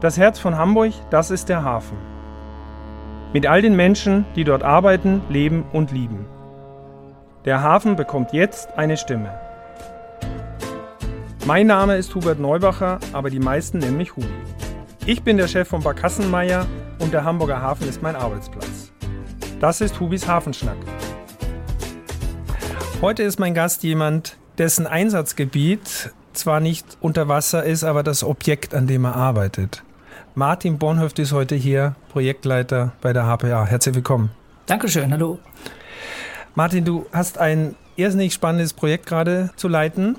Das Herz von Hamburg, das ist der Hafen. Mit all den Menschen, die dort arbeiten, leben und lieben. Der Hafen bekommt jetzt eine Stimme. Mein Name ist Hubert Neubacher, aber die meisten nennen mich Hubi. Ich bin der Chef von Barkassenmeier und der Hamburger Hafen ist mein Arbeitsplatz. Das ist Hubis Hafenschnack. Heute ist mein Gast jemand, dessen Einsatzgebiet zwar nicht unter Wasser ist, aber das Objekt, an dem er arbeitet. Martin Bornhöft ist heute hier, Projektleiter bei der HPA. Herzlich willkommen. Dankeschön, hallo. Martin, du hast ein irrsinnig spannendes Projekt gerade zu leiten.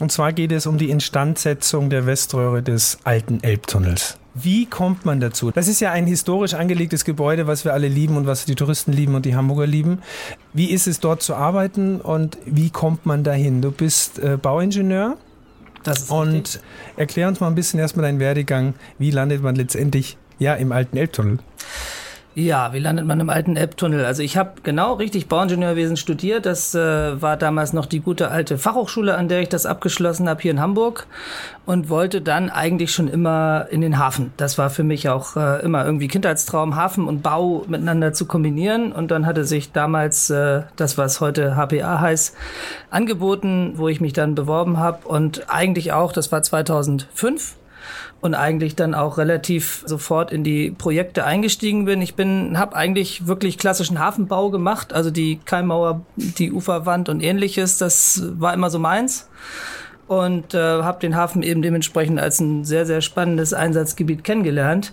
Und zwar geht es um die Instandsetzung der Weströhre des alten Elbtunnels. Wie kommt man dazu? Das ist ja ein historisch angelegtes Gebäude, was wir alle lieben und was die Touristen lieben und die Hamburger lieben. Wie ist es dort zu arbeiten und wie kommt man dahin? Du bist äh, Bauingenieur und richtig. erklär uns mal ein bisschen erstmal deinen Werdegang. Wie landet man letztendlich ja im alten Elbtunnel? Ja, wie landet man im alten Elbtunnel? Also ich habe genau richtig Bauingenieurwesen studiert. Das äh, war damals noch die gute alte Fachhochschule, an der ich das abgeschlossen habe hier in Hamburg und wollte dann eigentlich schon immer in den Hafen. Das war für mich auch äh, immer irgendwie Kindheitstraum, Hafen und Bau miteinander zu kombinieren. Und dann hatte sich damals äh, das, was heute HPA heißt, angeboten, wo ich mich dann beworben habe und eigentlich auch, das war 2005 und eigentlich dann auch relativ sofort in die Projekte eingestiegen bin. Ich bin, habe eigentlich wirklich klassischen Hafenbau gemacht, also die Keimauer, die Uferwand und ähnliches. Das war immer so meins und äh, habe den Hafen eben dementsprechend als ein sehr sehr spannendes Einsatzgebiet kennengelernt.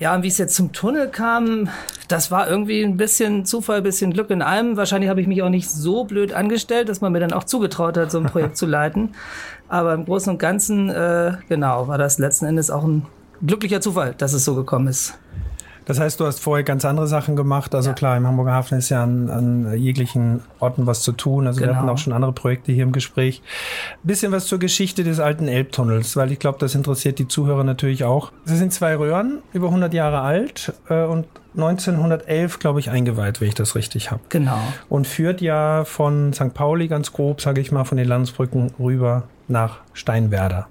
Ja, und wie es jetzt zum Tunnel kam, das war irgendwie ein bisschen Zufall, ein bisschen Glück in allem. Wahrscheinlich habe ich mich auch nicht so blöd angestellt, dass man mir dann auch zugetraut hat, so ein Projekt zu leiten. Aber im Großen und Ganzen, äh, genau, war das letzten Endes auch ein glücklicher Zufall, dass es so gekommen ist. Das heißt, du hast vorher ganz andere Sachen gemacht. Also ja. klar, im Hamburger Hafen ist ja an, an jeglichen Orten was zu tun. Also genau. wir hatten auch schon andere Projekte hier im Gespräch. bisschen was zur Geschichte des alten Elbtunnels, weil ich glaube, das interessiert die Zuhörer natürlich auch. Es sind zwei Röhren, über 100 Jahre alt äh, und 1911, glaube ich, eingeweiht, wenn ich das richtig habe. Genau. Und führt ja von St. Pauli ganz grob, sage ich mal, von den Landesbrücken rüber nach Steinwerder.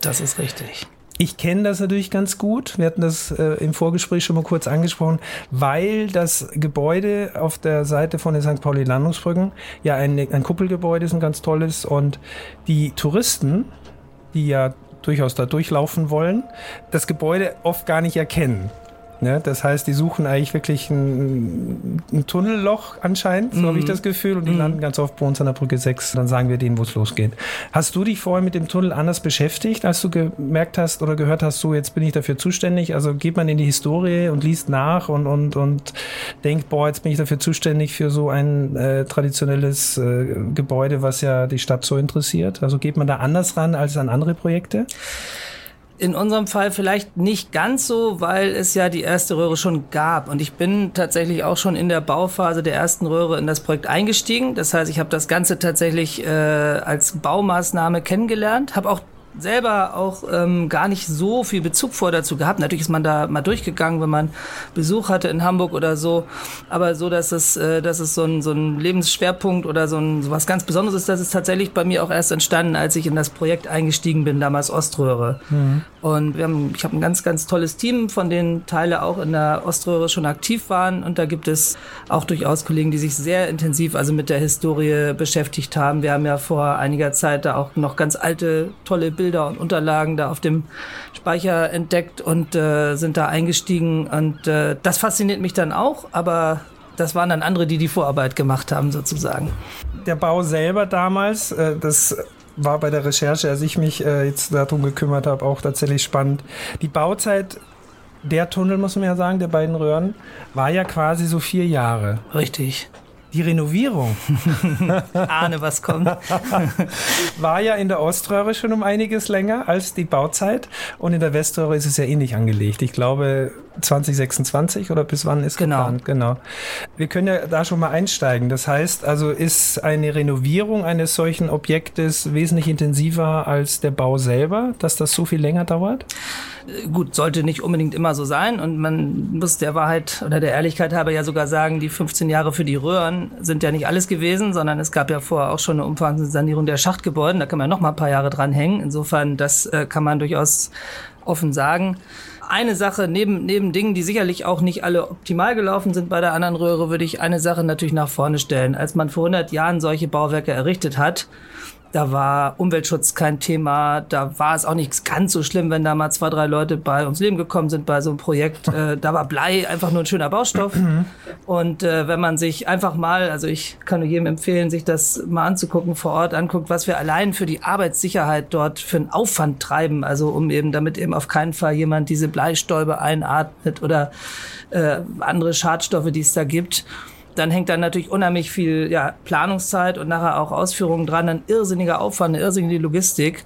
Das ist richtig. Ich kenne das natürlich ganz gut. Wir hatten das äh, im Vorgespräch schon mal kurz angesprochen, weil das Gebäude auf der Seite von den St. Pauli Landungsbrücken ja ein, ein Kuppelgebäude ist, ein ganz tolles. Und die Touristen, die ja durchaus da durchlaufen wollen, das Gebäude oft gar nicht erkennen. Ne? Das heißt, die suchen eigentlich wirklich ein, ein Tunnelloch anscheinend, so mhm. habe ich das Gefühl, und die mhm. landen ganz oft bei uns an der Brücke 6. Dann sagen wir denen, wo es losgeht. Hast du dich vorher mit dem Tunnel anders beschäftigt, als du gemerkt hast oder gehört hast, so jetzt bin ich dafür zuständig? Also geht man in die Historie und liest nach und, und, und denkt, boah, jetzt bin ich dafür zuständig für so ein äh, traditionelles äh, Gebäude, was ja die Stadt so interessiert? Also geht man da anders ran als an andere Projekte? In unserem Fall vielleicht nicht ganz so, weil es ja die erste Röhre schon gab. Und ich bin tatsächlich auch schon in der Bauphase der ersten Röhre in das Projekt eingestiegen. Das heißt, ich habe das Ganze tatsächlich äh, als Baumaßnahme kennengelernt, habe auch selber auch ähm, gar nicht so viel Bezug vor dazu gehabt. Natürlich ist man da mal durchgegangen, wenn man Besuch hatte in Hamburg oder so. Aber so, dass es, äh, dass es so ein, so ein Lebensschwerpunkt oder so, ein, so was ganz Besonderes ist, das ist tatsächlich bei mir auch erst entstanden, als ich in das Projekt eingestiegen bin, damals Oströhre. Mhm. Und wir haben, ich habe ein ganz, ganz tolles Team, von denen Teile auch in der Oströhre schon aktiv waren. Und da gibt es auch durchaus Kollegen, die sich sehr intensiv also mit der Historie beschäftigt haben. Wir haben ja vor einiger Zeit da auch noch ganz alte, tolle Bilder und Unterlagen da auf dem Speicher entdeckt und äh, sind da eingestiegen. Und äh, das fasziniert mich dann auch, aber das waren dann andere, die die Vorarbeit gemacht haben, sozusagen. Der Bau selber damals, äh, das war bei der Recherche, als ich mich äh, jetzt darum gekümmert habe, auch tatsächlich spannend. Die Bauzeit der Tunnel, muss man ja sagen, der beiden Röhren, war ja quasi so vier Jahre. Richtig. Die Renovierung. Ahne, was kommt. War ja in der Oströhre schon um einiges länger als die Bauzeit und in der Weströhre ist es ja ähnlich angelegt. Ich glaube 2026 oder bis wann ist genau. geplant? Genau. Wir können ja da schon mal einsteigen. Das heißt, also ist eine Renovierung eines solchen Objektes wesentlich intensiver als der Bau selber, dass das so viel länger dauert? Gut, sollte nicht unbedingt immer so sein und man muss der Wahrheit oder der Ehrlichkeit halber ja sogar sagen, die 15 Jahre für die Röhren sind ja nicht alles gewesen, sondern es gab ja vorher auch schon eine umfassende Sanierung der Schachtgebäude. Da kann man noch mal ein paar Jahre dranhängen. Insofern, das äh, kann man durchaus offen sagen eine Sache, neben, neben Dingen, die sicherlich auch nicht alle optimal gelaufen sind bei der anderen Röhre, würde ich eine Sache natürlich nach vorne stellen. Als man vor 100 Jahren solche Bauwerke errichtet hat, da war Umweltschutz kein Thema. Da war es auch nicht ganz so schlimm, wenn da mal zwei, drei Leute bei ums Leben gekommen sind bei so einem Projekt. Äh, da war Blei einfach nur ein schöner Baustoff. Und äh, wenn man sich einfach mal, also ich kann nur jedem empfehlen, sich das mal anzugucken, vor Ort anguckt, was wir allein für die Arbeitssicherheit dort für einen Aufwand treiben. Also um eben, damit eben auf keinen Fall jemand diese Bleistäube einatmet oder äh, andere Schadstoffe, die es da gibt dann hängt dann natürlich unheimlich viel ja, Planungszeit und nachher auch Ausführungen dran, ein irrsinniger Aufwand, eine irrsinnige Logistik.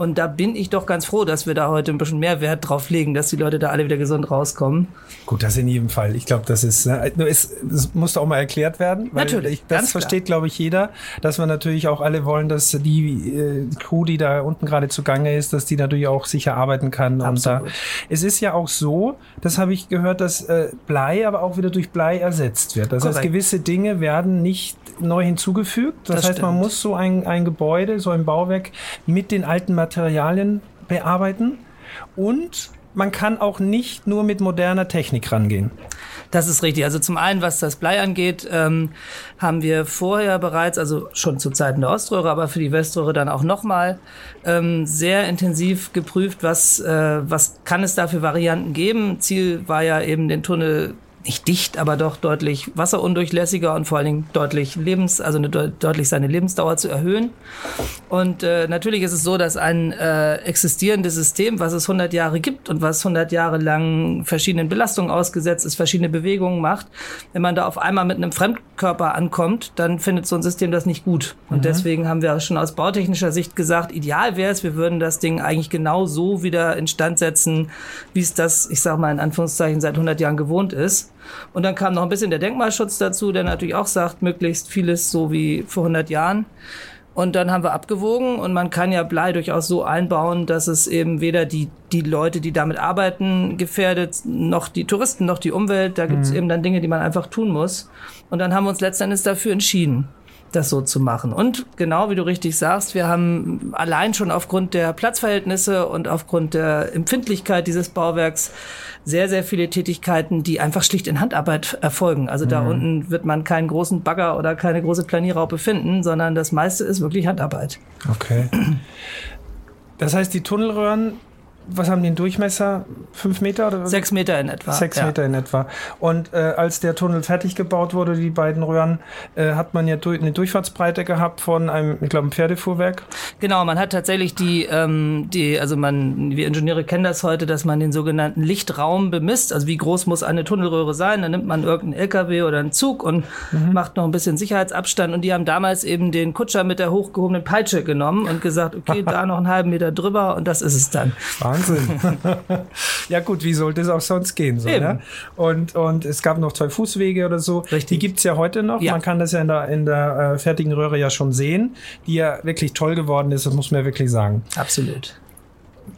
Und da bin ich doch ganz froh, dass wir da heute ein bisschen mehr Wert drauf legen, dass die Leute da alle wieder gesund rauskommen. Gut, das in jedem Fall. Ich glaube, das ist, ne, es, es muss auch mal erklärt werden. Natürlich. Ich, das versteht, glaube ich, jeder, dass wir natürlich auch alle wollen, dass die äh, Crew, die da unten gerade zugange ist, dass die natürlich auch sicher arbeiten kann. Absolut. Und da, es ist ja auch so, das habe ich gehört, dass äh, Blei aber auch wieder durch Blei ersetzt wird. Das Korrekt. heißt, gewisse Dinge werden nicht neu hinzugefügt. Das, das heißt, stimmt. man muss so ein, ein Gebäude, so ein Bauwerk mit den alten Materialien bearbeiten und man kann auch nicht nur mit moderner Technik rangehen. Das ist richtig. Also zum einen, was das Blei angeht, ähm, haben wir vorher bereits, also schon zu Zeiten der Oströhre, aber für die Weströhre dann auch nochmal ähm, sehr intensiv geprüft, was, äh, was kann es da für Varianten geben. Ziel war ja eben den Tunnel nicht dicht, aber doch deutlich wasserundurchlässiger und vor allen Dingen deutlich lebens, also eine, deutlich seine Lebensdauer zu erhöhen. Und äh, natürlich ist es so, dass ein äh, existierendes System, was es 100 Jahre gibt und was 100 Jahre lang verschiedenen Belastungen ausgesetzt ist, verschiedene Bewegungen macht, wenn man da auf einmal mit einem Fremdkörper ankommt, dann findet so ein System das nicht gut. Und mhm. deswegen haben wir schon aus bautechnischer Sicht gesagt, ideal wäre es, wir würden das Ding eigentlich genau so wieder instand setzen, wie es das, ich sag mal in Anführungszeichen, seit 100 Jahren gewohnt ist. Und dann kam noch ein bisschen der Denkmalschutz dazu, der natürlich auch sagt, möglichst vieles so wie vor 100 Jahren. Und dann haben wir abgewogen und man kann ja Blei durchaus so einbauen, dass es eben weder die, die Leute, die damit arbeiten, gefährdet, noch die Touristen, noch die Umwelt. Da gibt es mhm. eben dann Dinge, die man einfach tun muss. Und dann haben wir uns letztendlich dafür entschieden das so zu machen. Und genau wie du richtig sagst, wir haben allein schon aufgrund der Platzverhältnisse und aufgrund der Empfindlichkeit dieses Bauwerks sehr, sehr viele Tätigkeiten, die einfach schlicht in Handarbeit erfolgen. Also da mhm. unten wird man keinen großen Bagger oder keine große Planierraupe finden, sondern das meiste ist wirklich Handarbeit. Okay. Das heißt, die Tunnelröhren was haben die einen Durchmesser? Fünf Meter? Oder? Sechs Meter in etwa. Sechs ja. Meter in etwa. Und äh, als der Tunnel fertig gebaut wurde, die beiden Röhren, äh, hat man ja durch, eine Durchfahrtsbreite gehabt von einem, ich glaube, einem Pferdefuhrwerk. Genau, man hat tatsächlich die, ähm, die, also man, wir Ingenieure kennen das heute, dass man den sogenannten Lichtraum bemisst. Also wie groß muss eine Tunnelröhre sein? Dann nimmt man irgendeinen LKW oder einen Zug und mhm. macht noch ein bisschen Sicherheitsabstand. Und die haben damals eben den Kutscher mit der hochgehobenen Peitsche genommen und gesagt, okay, da noch einen halben Meter drüber und das ist es dann. Wahnsinn. ja gut, wie sollte es auch sonst gehen? So, ja? und, und es gab noch zwei Fußwege oder so. Richtig. Die gibt's ja heute noch. Ja. Man kann das ja in der, in der äh, fertigen Röhre ja schon sehen, die ja wirklich toll geworden ist, das muss man ja wirklich sagen. Absolut.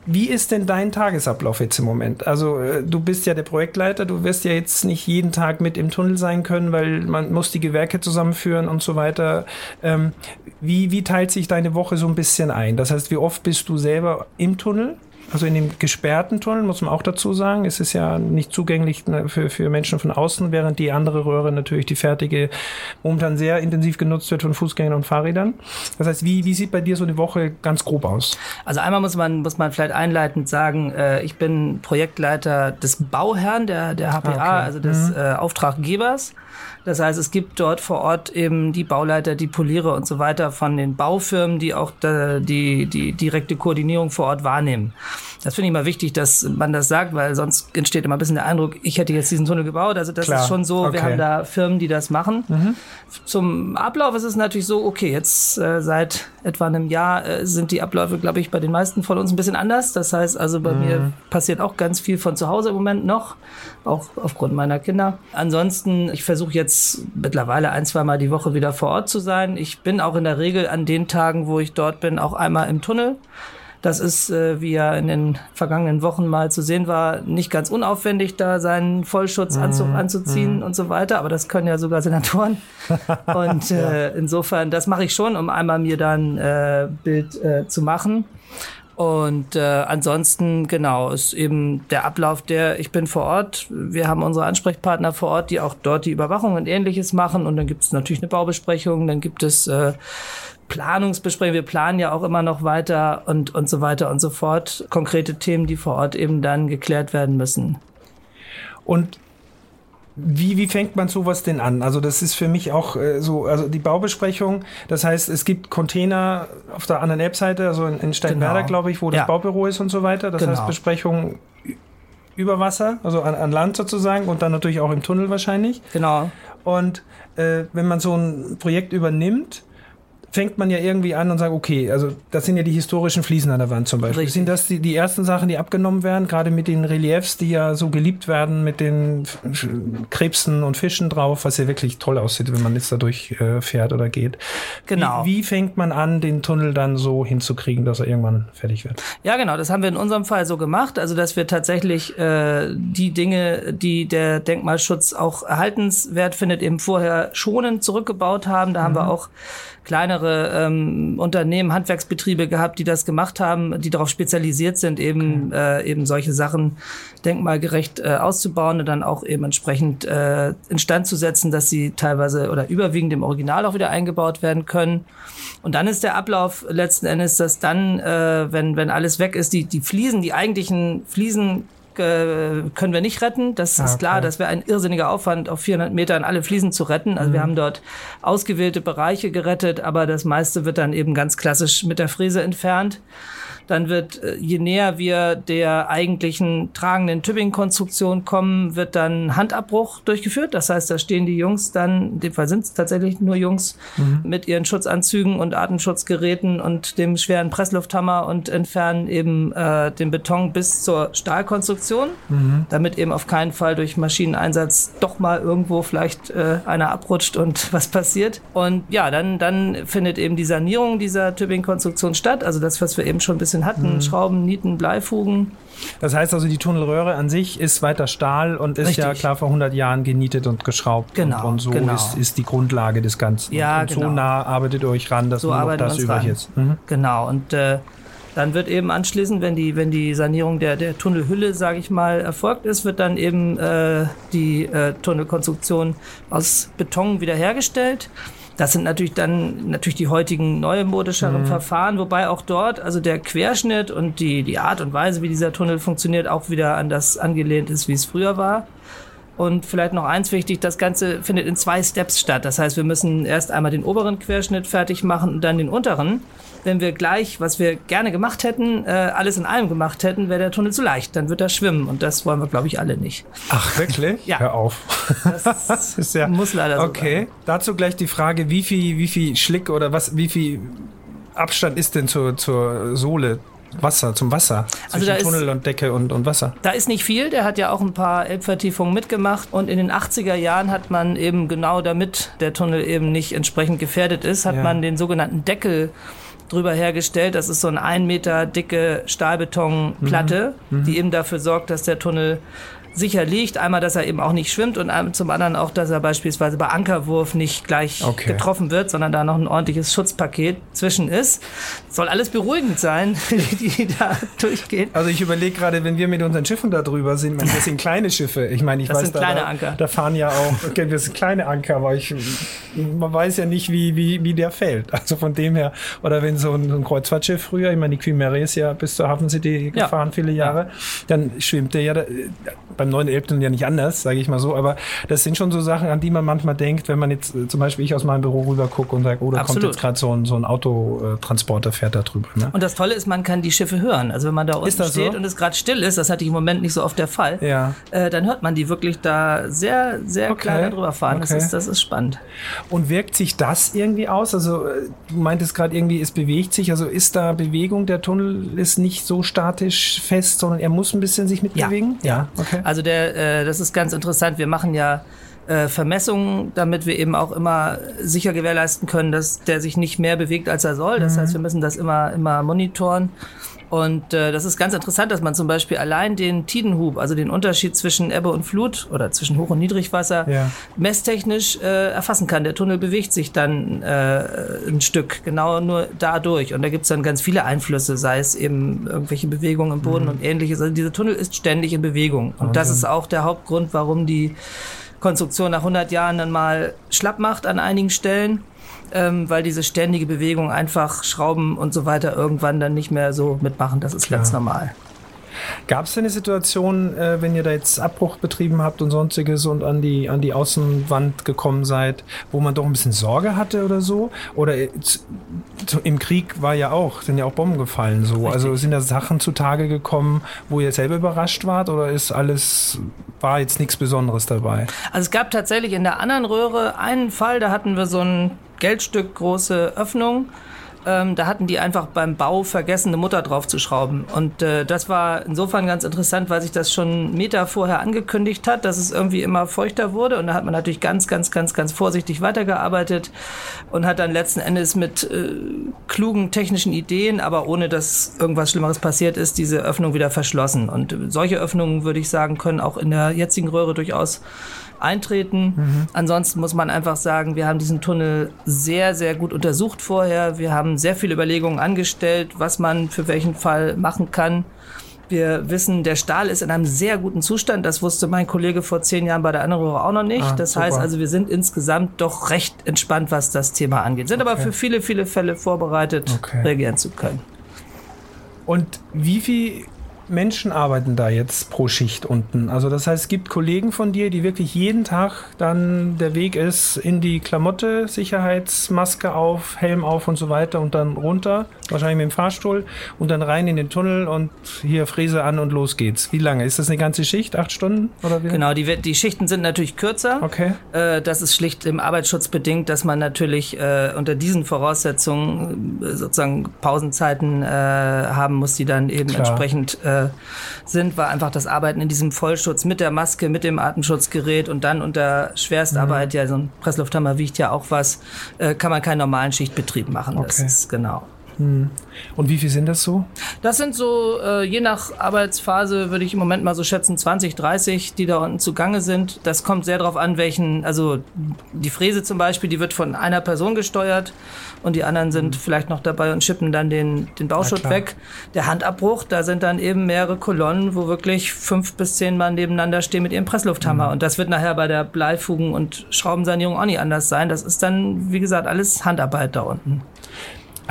Wie ist denn dein Tagesablauf jetzt im Moment? Also äh, du bist ja der Projektleiter, du wirst ja jetzt nicht jeden Tag mit im Tunnel sein können, weil man muss die Gewerke zusammenführen und so weiter. Ähm, wie, wie teilt sich deine Woche so ein bisschen ein? Das heißt, wie oft bist du selber im Tunnel? Also in dem gesperrten Tunnel muss man auch dazu sagen, ist es ja nicht zugänglich ne, für, für Menschen von außen, während die andere Röhre natürlich die fertige momentan sehr intensiv genutzt wird von Fußgängern und Fahrrädern. Das heißt, wie, wie sieht bei dir so eine Woche ganz grob aus? Also einmal muss man, muss man vielleicht einleitend sagen, äh, ich bin Projektleiter des Bauherrn, der, der HPA, okay. also des mhm. äh, Auftraggebers. Das heißt, es gibt dort vor Ort eben die Bauleiter, die Poliere und so weiter von den Baufirmen, die auch die, die direkte Koordinierung vor Ort wahrnehmen. Das finde ich mal wichtig, dass man das sagt, weil sonst entsteht immer ein bisschen der Eindruck, ich hätte jetzt diesen Tunnel gebaut. Also das Klar. ist schon so, okay. wir haben da Firmen, die das machen. Mhm. Zum Ablauf ist es natürlich so, okay, jetzt äh, seit etwa einem Jahr äh, sind die Abläufe, glaube ich, bei den meisten von uns ein bisschen anders. Das heißt also, bei mhm. mir passiert auch ganz viel von zu Hause im Moment noch, auch aufgrund meiner Kinder. Ansonsten, ich versuche jetzt mittlerweile ein, zwei Mal die Woche wieder vor Ort zu sein. Ich bin auch in der Regel an den Tagen, wo ich dort bin, auch einmal im Tunnel Das ist, äh, wie ja in den vergangenen Wochen mal zu sehen war, nicht ganz unaufwendig, da seinen Vollschutzanzug mm, anzuziehen mm. und so weiter. Aber das können ja sogar Senatoren. und äh, ja. insofern, das mache ich schon, um einmal mir dann äh, Bild äh, zu machen. Und äh, ansonsten, genau, ist eben der Ablauf der, ich bin vor Ort, wir haben unsere Ansprechpartner vor Ort, die auch dort die Überwachung und ähnliches machen. Und dann gibt es natürlich eine Baubesprechung, dann gibt es äh, Planungsbesprechungen, wir planen ja auch immer noch weiter und, und so weiter und so fort. Konkrete Themen, die vor Ort eben dann geklärt werden müssen. Und wie, wie fängt man sowas denn an? Also das ist für mich auch äh, so, also die Baubesprechung, das heißt, es gibt Container auf der anderen App-Seite, also in, in Steinwerder, genau. glaube ich, wo das ja. Baubüro ist und so weiter. Das genau. heißt Besprechung über Wasser, also an, an Land sozusagen und dann natürlich auch im Tunnel wahrscheinlich. Genau. Und äh, wenn man so ein Projekt übernimmt, fängt man ja irgendwie an und sagt, okay, also das sind ja die historischen Fliesen an der Wand zum Beispiel. Richtig. Sind das die, die ersten Sachen, die abgenommen werden, gerade mit den Reliefs, die ja so geliebt werden, mit den Krebsen und Fischen drauf, was ja wirklich toll aussieht, wenn man jetzt dadurch äh, fährt oder geht. Genau. Wie, wie fängt man an, den Tunnel dann so hinzukriegen, dass er irgendwann fertig wird? Ja, genau, das haben wir in unserem Fall so gemacht, also dass wir tatsächlich äh, die Dinge, die der Denkmalschutz auch erhaltenswert findet, eben vorher schonend zurückgebaut haben. Da mhm. haben wir mhm. auch kleinere ähm, Unternehmen, Handwerksbetriebe gehabt, die das gemacht haben, die darauf spezialisiert sind, eben okay. äh, eben solche Sachen denkmalgerecht äh, auszubauen und dann auch eben entsprechend äh, instand zu setzen, dass sie teilweise oder überwiegend im Original auch wieder eingebaut werden können. Und dann ist der Ablauf letzten Endes, dass dann, äh, wenn wenn alles weg ist, die die Fliesen, die eigentlichen Fliesen äh, können wir nicht retten. Das ah, ist klar, das wäre ein irrsinniger Aufwand, auf 400 Metern alle Fliesen zu retten. Also mhm. wir haben dort ausgewählte Bereiche gerettet, aber das meiste wird dann eben ganz klassisch mit der Fräse entfernt dann wird, äh, je näher wir der eigentlichen tragenden Tübingen-Konstruktion kommen, wird dann Handabbruch durchgeführt. Das heißt, da stehen die Jungs dann, in dem Fall sind es tatsächlich nur Jungs, mhm. mit ihren Schutzanzügen und Atemschutzgeräten und dem schweren Presslufthammer und entfernen eben äh, den Beton bis zur Stahlkonstruktion, mhm. damit eben auf keinen Fall durch Maschineneinsatz doch mal irgendwo vielleicht äh, einer abrutscht und was passiert. Und ja, dann, dann findet eben die Sanierung dieser Tübingen-Konstruktion statt. Also das, was wir eben schon ein bisschen hatten, mhm. Schrauben, Nieten, Bleifugen. Das heißt also, die Tunnelröhre an sich ist weiter Stahl und ist Richtig. ja klar vor 100 Jahren genietet und geschraubt. Genau. Und, und so genau. Ist, ist die Grundlage des Ganzen. Ja, und genau. so nah arbeitet ihr euch ran, dass so noch das übrig ist. Mhm. Genau. Und äh, dann wird eben anschließend, wenn die, wenn die Sanierung der, der Tunnelhülle, sage ich mal, erfolgt ist, wird dann eben äh, die äh, Tunnelkonstruktion aus Beton wiederhergestellt. Das sind natürlich dann natürlich die heutigen neumodischeren mhm. Verfahren, wobei auch dort also der Querschnitt und die, die Art und Weise, wie dieser Tunnel funktioniert, auch wieder an das angelehnt ist, wie es früher war. Und vielleicht noch eins wichtig, das Ganze findet in zwei Steps statt. Das heißt, wir müssen erst einmal den oberen Querschnitt fertig machen und dann den unteren wenn wir gleich, was wir gerne gemacht hätten, äh, alles in allem gemacht hätten, wäre der Tunnel zu leicht. Dann wird er schwimmen und das wollen wir, glaube ich, alle nicht. Ach, wirklich? ja. Hör auf. Das ist ja, muss leider so Okay, sein. dazu gleich die Frage, wie viel, wie viel Schlick oder was, wie viel Abstand ist denn zur, zur Sohle Wasser, zum Wasser. Also zwischen Tunnel ist, und Decke und, und Wasser. Da ist nicht viel. Der hat ja auch ein paar Elbvertiefungen mitgemacht. Und in den 80er Jahren hat man eben genau damit der Tunnel eben nicht entsprechend gefährdet ist, hat ja. man den sogenannten Deckel drüber hergestellt. Das ist so eine ein Meter dicke Stahlbetonplatte, mhm. mhm. die eben dafür sorgt, dass der Tunnel sicher liegt. Einmal, dass er eben auch nicht schwimmt und zum anderen auch, dass er beispielsweise bei Ankerwurf nicht gleich okay. getroffen wird, sondern da noch ein ordentliches Schutzpaket zwischen ist. Soll alles beruhigend sein, die da durchgehen. Also ich überlege gerade, wenn wir mit unseren Schiffen da drüber sind, das sind kleine Schiffe. Ich meine, ich das weiß, sind kleine da, Anker. da fahren ja auch, okay, das sind kleine Anker, aber ich, man weiß ja nicht, wie, wie, wie der fällt. Also von dem her, oder wenn so ein, so ein Kreuzfahrtschiff früher, ich meine, die Queen Mary ist ja bis zur Hafen City gefahren, ja. viele Jahre, ja. dann schwimmt der ja da, beim neuen Elbtunnel ja nicht anders, sage ich mal so. Aber das sind schon so Sachen, an die man manchmal denkt, wenn man jetzt äh, zum Beispiel ich aus meinem Büro rüber gucke und sage, oh, da Absolut. kommt jetzt gerade so ein, so ein Autotransporter, fährt da drüber. Ne? Und das Tolle ist, man kann die Schiffe hören. Also wenn man da unten steht so? und es gerade still ist, das hatte ich im Moment nicht so oft der Fall, ja. äh, dann hört man die wirklich da sehr, sehr okay. klar drüber fahren. Okay. Das, ist, das ist spannend. Und wirkt sich das irgendwie aus? Also äh, du meintest gerade irgendwie, es bewegt sich. Also ist da Bewegung? Der Tunnel ist nicht so statisch fest, sondern er muss ein bisschen sich mitbewegen? Ja, ja. okay. Also der äh, das ist ganz interessant. Wir machen ja äh, Vermessungen, damit wir eben auch immer sicher gewährleisten können, dass der sich nicht mehr bewegt, als er soll. Das mhm. heißt, wir müssen das immer, immer monitoren. Und äh, das ist ganz interessant, dass man zum Beispiel allein den Tidenhub, also den Unterschied zwischen Ebbe und Flut oder zwischen Hoch- und Niedrigwasser, ja. messtechnisch äh, erfassen kann. Der Tunnel bewegt sich dann äh, ein Stück, genau nur dadurch. Und da gibt es dann ganz viele Einflüsse, sei es eben irgendwelche Bewegungen im Boden mhm. und ähnliches. Also dieser Tunnel ist ständig in Bewegung. Und okay. das ist auch der Hauptgrund, warum die Konstruktion nach 100 Jahren dann mal schlapp macht an einigen Stellen ähm, weil diese ständige Bewegung einfach Schrauben und so weiter irgendwann dann nicht mehr so mitmachen. Das ist Klar. ganz normal. Gab es denn eine Situation, äh, wenn ihr da jetzt Abbruch betrieben habt und sonstiges und an die, an die Außenwand gekommen seid, wo man doch ein bisschen Sorge hatte oder so? Oder äh, im Krieg war ja auch, sind ja auch Bomben gefallen so. Richtig. Also sind da Sachen zutage gekommen, wo ihr selber überrascht wart oder ist alles, war jetzt nichts Besonderes dabei? Also es gab tatsächlich in der anderen Röhre einen Fall, da hatten wir so ein Geldstück große Öffnung ähm, da hatten die einfach beim Bau vergessen, eine Mutter draufzuschrauben. Und äh, das war insofern ganz interessant, weil sich das schon Meter vorher angekündigt hat, dass es irgendwie immer feuchter wurde. Und da hat man natürlich ganz, ganz, ganz, ganz vorsichtig weitergearbeitet und hat dann letzten Endes mit äh, klugen technischen Ideen, aber ohne dass irgendwas Schlimmeres passiert ist, diese Öffnung wieder verschlossen. Und solche Öffnungen, würde ich sagen, können auch in der jetzigen Röhre durchaus eintreten. Mhm. Ansonsten muss man einfach sagen, wir haben diesen Tunnel sehr, sehr gut untersucht vorher. Wir haben sehr viele Überlegungen angestellt, was man für welchen Fall machen kann. Wir wissen, der Stahl ist in einem sehr guten Zustand. Das wusste mein Kollege vor zehn Jahren bei der anderen Röhre auch noch nicht. Ah, das super. heißt also, wir sind insgesamt doch recht entspannt, was das Thema angeht. Sind okay. aber für viele, viele Fälle vorbereitet, okay. reagieren zu können. Und wie viel Menschen arbeiten da jetzt pro Schicht unten? Also das heißt, es gibt Kollegen von dir, die wirklich jeden Tag dann der Weg ist in die Klamotte, Sicherheitsmaske auf, Helm auf und so weiter und dann runter, wahrscheinlich mit dem Fahrstuhl und dann rein in den Tunnel und hier Fräse an und los geht's. Wie lange? Ist das eine ganze Schicht? Acht Stunden? Oder wie? Genau, die, die Schichten sind natürlich kürzer. Okay. Äh, das ist schlicht im Arbeitsschutz bedingt, dass man natürlich äh, unter diesen Voraussetzungen äh, sozusagen Pausenzeiten äh, haben muss, die dann eben Klar. entsprechend äh, sind, war einfach das Arbeiten in diesem Vollschutz mit der Maske, mit dem Atemschutzgerät und dann unter Schwerstarbeit, mhm. ja, so ein Presslufthammer wiegt ja auch was, äh, kann man keinen normalen Schichtbetrieb machen. Okay. Das ist genau. Hm. Und wie viel sind das so? Das sind so, äh, je nach Arbeitsphase würde ich im Moment mal so schätzen, 20, 30, die da unten zugange sind. Das kommt sehr darauf an, welchen, also die Fräse zum Beispiel, die wird von einer Person gesteuert und die anderen sind mhm. vielleicht noch dabei und schippen dann den, den Bauschutt weg. Der Handabbruch, da sind dann eben mehrere Kolonnen, wo wirklich fünf bis zehn Mann nebeneinander stehen mit ihrem Presslufthammer. Mhm. Und das wird nachher bei der Bleifugen- und Schraubensanierung auch nicht anders sein. Das ist dann, wie gesagt, alles Handarbeit da unten.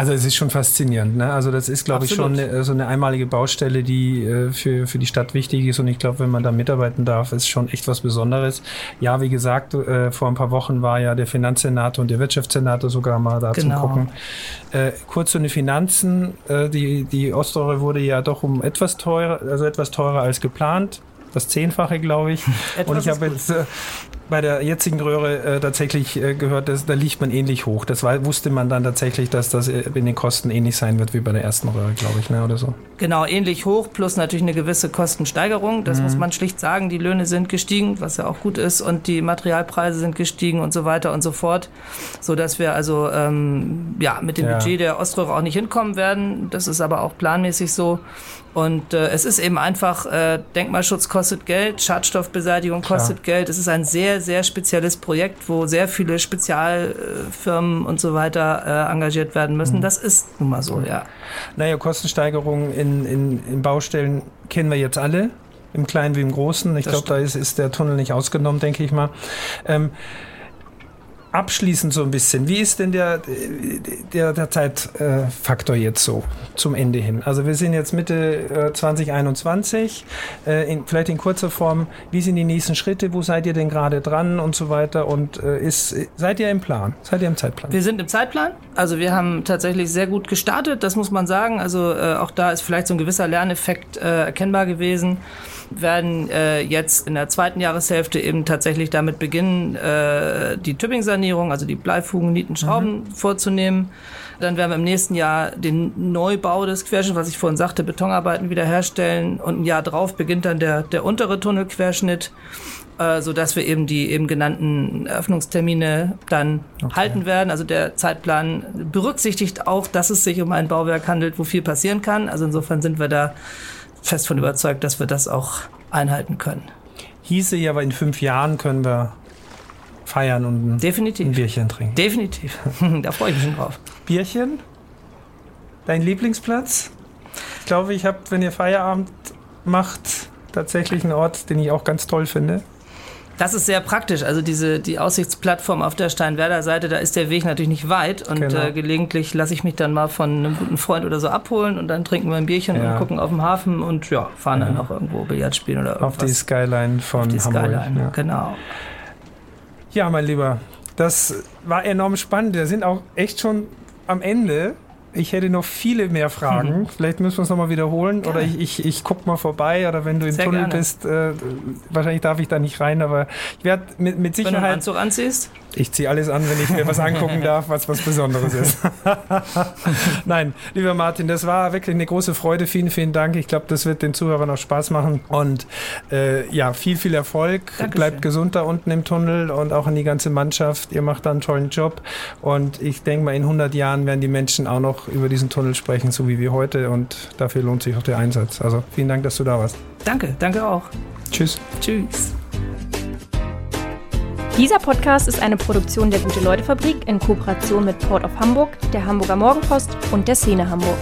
Also es ist schon faszinierend. Ne? Also das ist, glaube ich, schon eine, so eine einmalige Baustelle, die äh, für, für die Stadt wichtig ist. Und ich glaube, wenn man da mitarbeiten darf, ist schon echt was Besonderes. Ja, wie gesagt, äh, vor ein paar Wochen war ja der Finanzsenator und der Wirtschaftssenator sogar mal da genau. zum Gucken. Äh, kurz zu den Finanzen. Äh, die, die Ostrohre wurde ja doch um etwas teurer, also etwas teurer als geplant das Zehnfache, glaube ich. und ich habe jetzt bei der jetzigen Röhre äh, tatsächlich äh, gehört, dass, da liegt man ähnlich hoch. Das war, wusste man dann tatsächlich, dass das äh, in den Kosten ähnlich sein wird wie bei der ersten Röhre, glaube ich, ne, oder so. Genau, ähnlich hoch, plus natürlich eine gewisse Kostensteigerung. Das mhm. muss man schlicht sagen. Die Löhne sind gestiegen, was ja auch gut ist, und die Materialpreise sind gestiegen und so weiter und so fort. So dass wir also ähm, ja, mit dem ja. Budget der Oströhre auch nicht hinkommen werden. Das ist aber auch planmäßig so. Und äh, es ist eben einfach, äh, Denkmalschutz kostet Geld, Schadstoffbeseitigung kostet Klar. Geld. Es ist ein sehr, sehr spezielles Projekt, wo sehr viele Spezialfirmen und so weiter äh, engagiert werden müssen. Mhm. Das ist nun mal so, ja. Naja, Kostensteigerungen in, in, in Baustellen kennen wir jetzt alle, im Kleinen wie im Großen. Ich glaube, da ist, ist der Tunnel nicht ausgenommen, denke ich mal. Ähm, abschließend so ein bisschen, wie ist denn der, der, der Zeitfaktor jetzt so zum Ende hin? Also wir sind jetzt Mitte 2021, äh, in, vielleicht in kurzer Form, wie sind die nächsten Schritte, wo seid ihr denn gerade dran und so weiter? Und äh, ist, seid ihr im Plan, seid ihr im Zeitplan? Wir sind im Zeitplan, also wir haben tatsächlich sehr gut gestartet, das muss man sagen, also äh, auch da ist vielleicht so ein gewisser Lerneffekt erkennbar gewesen. Werden äh, jetzt in der zweiten Jahreshälfte eben tatsächlich damit beginnen, äh, die Tübingen-Sanierung, also die Bleifugen, Nieten, Schrauben mhm. vorzunehmen. Dann werden wir im nächsten Jahr den Neubau des Querschnitts, was ich vorhin sagte, Betonarbeiten wiederherstellen. Und ein Jahr drauf beginnt dann der, der untere Tunnelquerschnitt, äh, sodass wir eben die eben genannten Öffnungstermine dann okay. halten werden. Also der Zeitplan berücksichtigt auch, dass es sich um ein Bauwerk handelt, wo viel passieren kann. Also insofern sind wir da fest von überzeugt, dass wir das auch einhalten können. Hieße ja, aber in fünf Jahren können wir feiern und ein, Definitiv. ein Bierchen trinken. Definitiv. da freue ich mich schon drauf. Bierchen? Dein Lieblingsplatz? Ich glaube, ich habe, wenn ihr Feierabend macht, tatsächlich einen Ort, den ich auch ganz toll finde. Das ist sehr praktisch. Also diese die Aussichtsplattform auf der Steinwerder Seite, da ist der Weg natürlich nicht weit und genau. äh, gelegentlich lasse ich mich dann mal von einem guten Freund oder so abholen und dann trinken wir ein Bierchen ja. und gucken auf den Hafen und ja, fahren ja. dann noch irgendwo Billard spielen oder irgendwas. Auf die Skyline von auf die Hamburg. Skyline, ja. genau. Ja, mein Lieber, das war enorm spannend. Wir sind auch echt schon am Ende. Ich hätte noch viele mehr Fragen. Mhm. Vielleicht müssen wir es nochmal wiederholen. Gerne. Oder ich, ich, ich gucke mal vorbei. Oder wenn du im Sehr Tunnel gerne. bist, äh, wahrscheinlich darf ich da nicht rein. Aber ich werde mit, mit Sicherheit. Wenn du einen Anzug anziehst? Ich ziehe alles an, wenn ich mir was angucken darf, was was Besonderes ist. Nein, lieber Martin, das war wirklich eine große Freude. Vielen, vielen Dank. Ich glaube, das wird den Zuhörern auch Spaß machen. Und äh, ja, viel, viel Erfolg. Dankeschön. Bleibt gesund da unten im Tunnel und auch an die ganze Mannschaft. Ihr macht da einen tollen Job. Und ich denke mal, in 100 Jahren werden die Menschen auch noch über diesen Tunnel sprechen, so wie wir heute. Und dafür lohnt sich auch der Einsatz. Also vielen Dank, dass du da warst. Danke, danke auch. Tschüss. Tschüss. Dieser Podcast ist eine Produktion der Gute-Leute-Fabrik in Kooperation mit Port of Hamburg, der Hamburger Morgenpost und der Szene Hamburg.